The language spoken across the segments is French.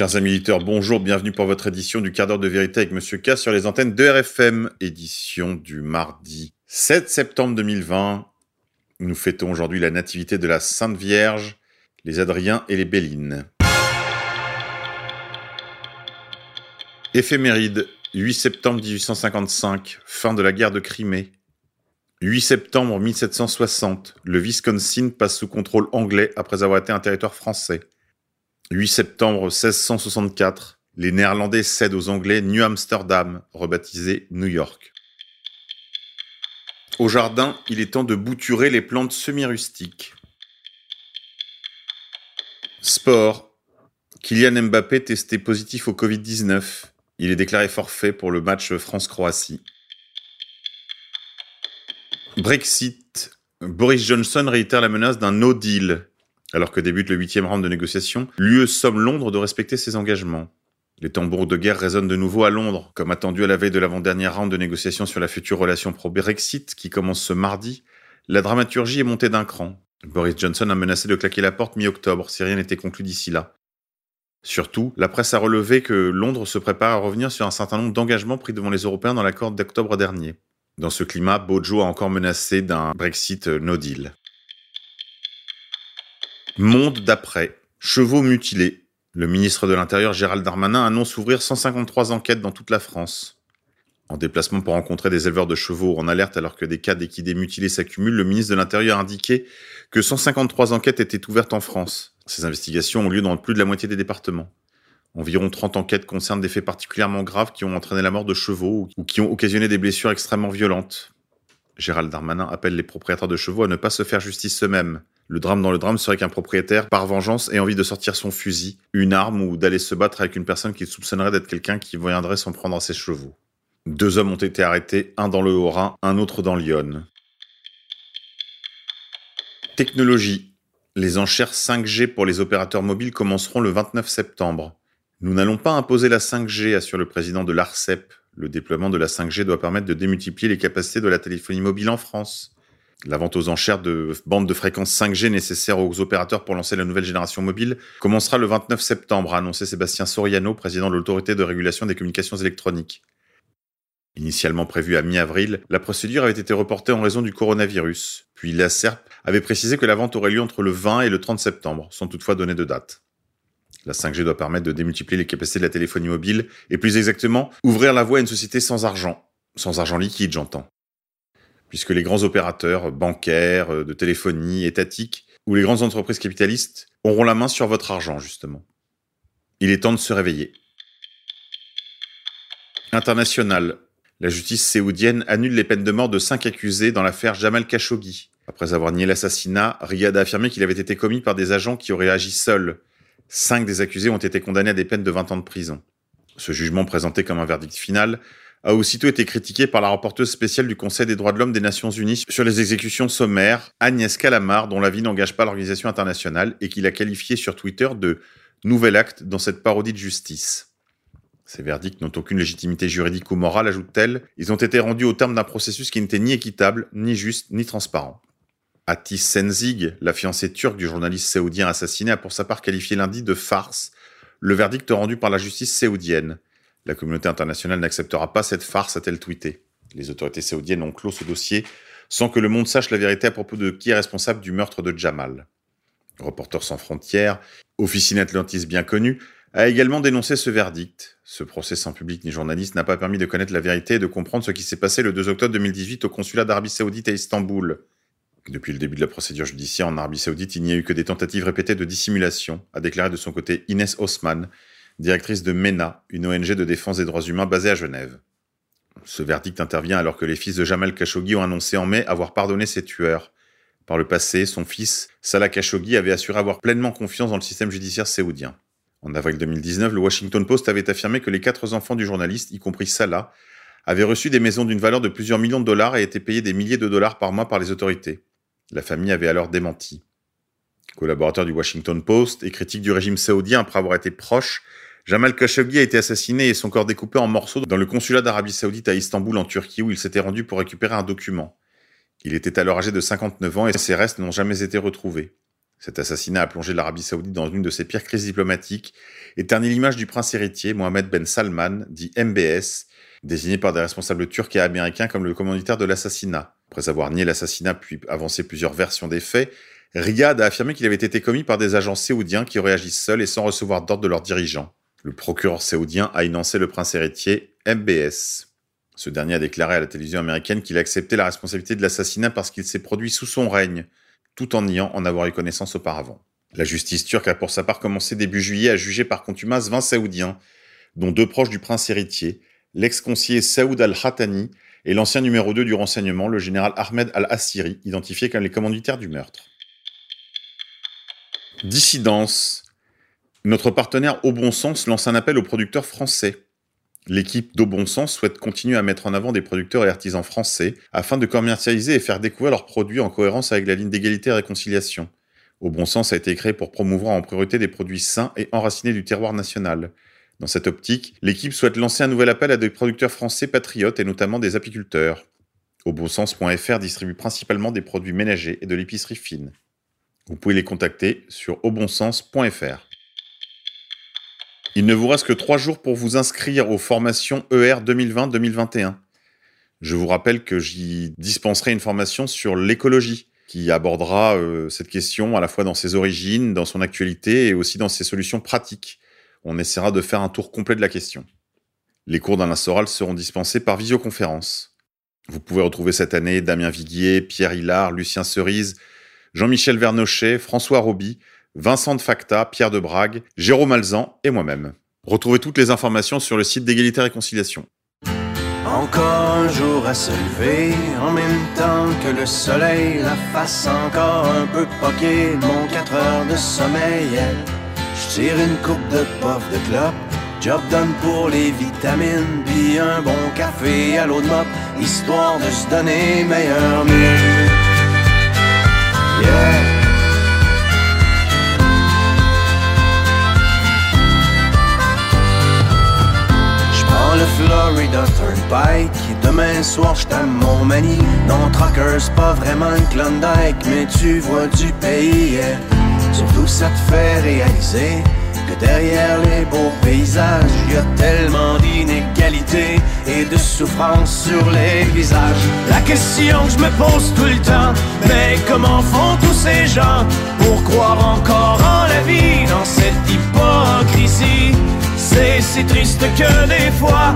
Chers amis éditeurs, bonjour, bienvenue pour votre édition du quart d'heure de vérité avec Monsieur K sur les antennes de RFM, édition du mardi 7 septembre 2020. Nous fêtons aujourd'hui la nativité de la Sainte Vierge, les Adriens et les Bélines. Éphéméride, 8 septembre 1855, fin de la guerre de Crimée. 8 septembre 1760, le Wisconsin passe sous contrôle anglais après avoir été un territoire français. 8 septembre 1664, les Néerlandais cèdent aux Anglais New Amsterdam, rebaptisé New York. Au jardin, il est temps de bouturer les plantes semi-rustiques. Sport. Kylian Mbappé testé positif au Covid-19. Il est déclaré forfait pour le match France-Croatie. Brexit. Boris Johnson réitère la menace d'un no deal alors que débute le huitième round de négociation, l'UE somme Londres de respecter ses engagements. Les tambours de guerre résonnent de nouveau à Londres, comme attendu à la veille de l'avant-dernière round de négociation sur la future relation pro-Brexit qui commence ce mardi. La dramaturgie est montée d'un cran. Boris Johnson a menacé de claquer la porte mi-octobre si rien n'était conclu d'ici là. Surtout, la presse a relevé que Londres se prépare à revenir sur un certain nombre d'engagements pris devant les Européens dans l'accord d'octobre dernier. Dans ce climat, Bojo a encore menacé d'un Brexit no deal. Monde d'après. Chevaux mutilés. Le ministre de l'Intérieur Gérald Darmanin annonce ouvrir 153 enquêtes dans toute la France. En déplacement pour rencontrer des éleveurs de chevaux en alerte alors que des cas d'équidés mutilés s'accumulent, le ministre de l'Intérieur a indiqué que 153 enquêtes étaient ouvertes en France. Ces investigations ont lieu dans plus de la moitié des départements. Environ 30 enquêtes concernent des faits particulièrement graves qui ont entraîné la mort de chevaux ou qui ont occasionné des blessures extrêmement violentes. Gérald Darmanin appelle les propriétaires de chevaux à ne pas se faire justice eux-mêmes. Le drame dans le drame serait qu'un propriétaire, par vengeance, ait envie de sortir son fusil, une arme ou d'aller se battre avec une personne qu'il soupçonnerait d'être quelqu'un qui viendrait s'en prendre à ses chevaux. Deux hommes ont été arrêtés, un dans le Haut-Rhin, un autre dans Lyon. Technologie. Les enchères 5G pour les opérateurs mobiles commenceront le 29 septembre. Nous n'allons pas imposer la 5G, assure le président de l'ARCEP. Le déploiement de la 5G doit permettre de démultiplier les capacités de la téléphonie mobile en France. La vente aux enchères de bandes de fréquence 5G nécessaires aux opérateurs pour lancer la nouvelle génération mobile commencera le 29 septembre, a annoncé Sébastien Soriano, président de l'autorité de régulation des communications électroniques. Initialement prévue à mi-avril, la procédure avait été reportée en raison du coronavirus. Puis la SERP avait précisé que la vente aurait lieu entre le 20 et le 30 septembre, sans toutefois donner de date. La 5G doit permettre de démultiplier les capacités de la téléphonie mobile et plus exactement ouvrir la voie à une société sans argent. Sans argent liquide, j'entends puisque les grands opérateurs bancaires, euh, de téléphonie, étatiques, ou les grandes entreprises capitalistes auront la main sur votre argent, justement. Il est temps de se réveiller. International. La justice séoudienne annule les peines de mort de cinq accusés dans l'affaire Jamal Khashoggi. Après avoir nié l'assassinat, Riyad a affirmé qu'il avait été commis par des agents qui auraient agi seuls. Cinq des accusés ont été condamnés à des peines de 20 ans de prison. Ce jugement présenté comme un verdict final a aussitôt été critiqué par la rapporteuse spéciale du Conseil des droits de l'homme des Nations Unies sur les exécutions sommaires, Agnès Calamar, dont la vie n'engage pas l'organisation internationale et qui l'a qualifié sur Twitter de nouvel acte dans cette parodie de justice. Ces verdicts n'ont aucune légitimité juridique ou morale, ajoute-t-elle. Ils ont été rendus au terme d'un processus qui n'était ni équitable, ni juste, ni transparent. Atis Senzig, la fiancée turque du journaliste saoudien assassiné, a pour sa part qualifié lundi de farce le verdict rendu par la justice saoudienne. La communauté internationale n'acceptera pas cette farce, a-t-elle tweeté. Les autorités saoudiennes ont clos ce dossier sans que le monde sache la vérité à propos de qui est responsable du meurtre de Jamal. Reporters sans frontières, officine atlantiste bien connue, a également dénoncé ce verdict. Ce procès sans public ni journaliste n'a pas permis de connaître la vérité et de comprendre ce qui s'est passé le 2 octobre 2018 au consulat d'Arabie Saoudite à Istanbul. Depuis le début de la procédure judiciaire en Arabie Saoudite, il n'y a eu que des tentatives répétées de dissimulation, a déclaré de son côté Inès Osman, directrice de MENA, une ONG de défense des droits humains basée à Genève. Ce verdict intervient alors que les fils de Jamal Khashoggi ont annoncé en mai avoir pardonné ses tueurs. Par le passé, son fils, Salah Khashoggi, avait assuré avoir pleinement confiance dans le système judiciaire saoudien. En avril 2019, le Washington Post avait affirmé que les quatre enfants du journaliste, y compris Salah, avaient reçu des maisons d'une valeur de plusieurs millions de dollars et étaient payés des milliers de dollars par mois par les autorités. La famille avait alors démenti. Collaborateur du Washington Post et critique du régime saoudien après avoir été proche Jamal Khashoggi a été assassiné et son corps découpé en morceaux dans le consulat d'Arabie Saoudite à Istanbul en Turquie où il s'était rendu pour récupérer un document. Il était alors âgé de 59 ans et ses restes n'ont jamais été retrouvés. Cet assassinat a plongé l'Arabie saoudite dans une de ses pires crises diplomatiques et terni l'image du prince héritier Mohamed Ben Salman, dit MBS, désigné par des responsables turcs et américains comme le commanditaire de l'assassinat. Après avoir nié l'assassinat puis avancé plusieurs versions des faits, Riyad a affirmé qu'il avait été commis par des agents saoudiens qui réagissent seuls et sans recevoir d'ordre de leurs dirigeants. Le procureur saoudien a énoncé le prince héritier MBS. Ce dernier a déclaré à la télévision américaine qu'il acceptait la responsabilité de l'assassinat parce qu'il s'est produit sous son règne, tout en niant en avoir eu connaissance auparavant. La justice turque a pour sa part commencé début juillet à juger par contumace 20 saoudiens, dont deux proches du prince héritier, l'ex-conseiller Saoud al-Khatani et l'ancien numéro 2 du renseignement, le général Ahmed al-Assiri, identifié comme les commanditaires du meurtre. Dissidence. Notre partenaire Au Bon Sens lance un appel aux producteurs français. L'équipe d'Au Bon Sens souhaite continuer à mettre en avant des producteurs et artisans français afin de commercialiser et faire découvrir leurs produits en cohérence avec la ligne d'égalité et réconciliation. Au Bon Sens a été créé pour promouvoir en priorité des produits sains et enracinés du terroir national. Dans cette optique, l'équipe souhaite lancer un nouvel appel à des producteurs français patriotes et notamment des apiculteurs. Aubonsens.fr distribue principalement des produits ménagers et de l'épicerie fine. Vous pouvez les contacter sur aubonsens.fr. Il ne vous reste que trois jours pour vous inscrire aux formations ER 2020-2021. Je vous rappelle que j'y dispenserai une formation sur l'écologie qui abordera euh, cette question à la fois dans ses origines, dans son actualité et aussi dans ses solutions pratiques on essaiera de faire un tour complet de la question. Les cours d'Alain Soral seront dispensés par visioconférence. Vous pouvez retrouver cette année Damien Viguier, Pierre Hillard, Lucien Cerise, Jean-Michel Vernochet, François Roby, Vincent de Facta, Pierre de Brague, Jérôme Alzan et moi-même. Retrouvez toutes les informations sur le site d'égalité et réconciliation. Encore un jour à se lever, en même temps que le soleil, la face encore un peu poquée, mon 4 heures de sommeil. Tire une coupe de puff de clope, job done pour les vitamines, puis un bon café à l'eau de mop, histoire de se donner meilleur mieux. Demain soir j't'aime mon mani. Non, trucker, c'est pas vraiment une Klondike, mais tu vois du pays, Surtout ça te fait réaliser que derrière les beaux paysages, y a tellement d'inégalités et de souffrance sur les visages. La question que je me pose tout le temps, mais comment font tous ces gens pour croire encore en la vie dans cette hypocrisie? C'est si triste que des fois,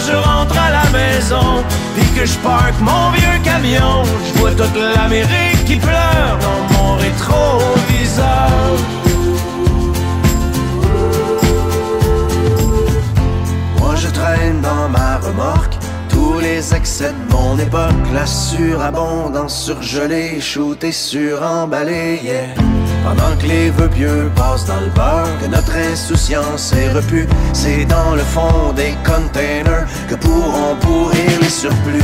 je rentre à la maison, puis que je parque mon vieux camion, je vois toute l'Amérique qui pleure dans mon rétroviseur. Moi je traîne dans ma remorque tous les excès de mon époque, la surabondance surgelée, shootée, suremballée, yeah. Pendant que les vœux pieux passent dans le beurre, que notre insouciance est repue, c'est dans le fond des containers que pourront pourrir les surplus.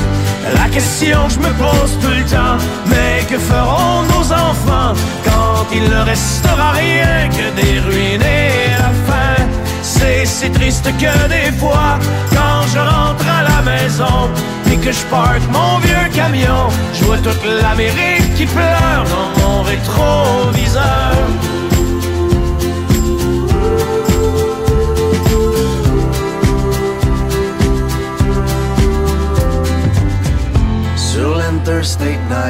La question que je me pose tout le temps, mais que feront nos enfants quand il ne restera rien que des ruines et la faim? C'est si triste que des fois, quand je rentre à la maison, et que je parque mon vieux camion, je vois toute l'Amérique qui pleure dans mon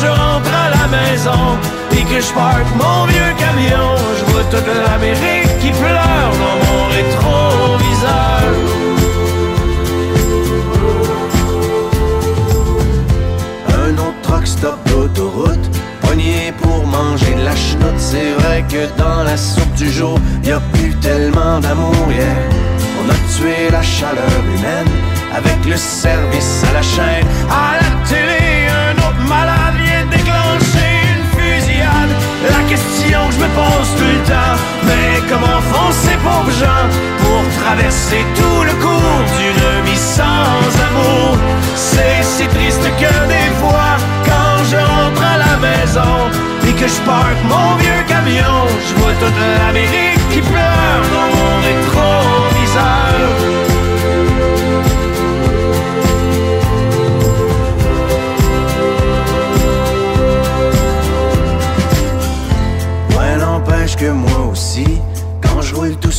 je rentre à la maison, et que je parque mon vieux camion, je vois toute l'Amérique qui pleure dans mon rétroviseur. un autre truck stop d'autoroute Pogné pour manger de la chenoute C'est vrai que dans la soupe du jour y a plus tellement d'amour yeah. On a tué la chaleur humaine Avec le service à la chaîne traverser tout le cours d'une vie sans amour. C'est si triste que des fois, quand je rentre à la maison et que je parque mon vieux camion, je vois toute l'Amérique qui pleure dans mon rétroviseur. que moi aussi. Quand je roule tout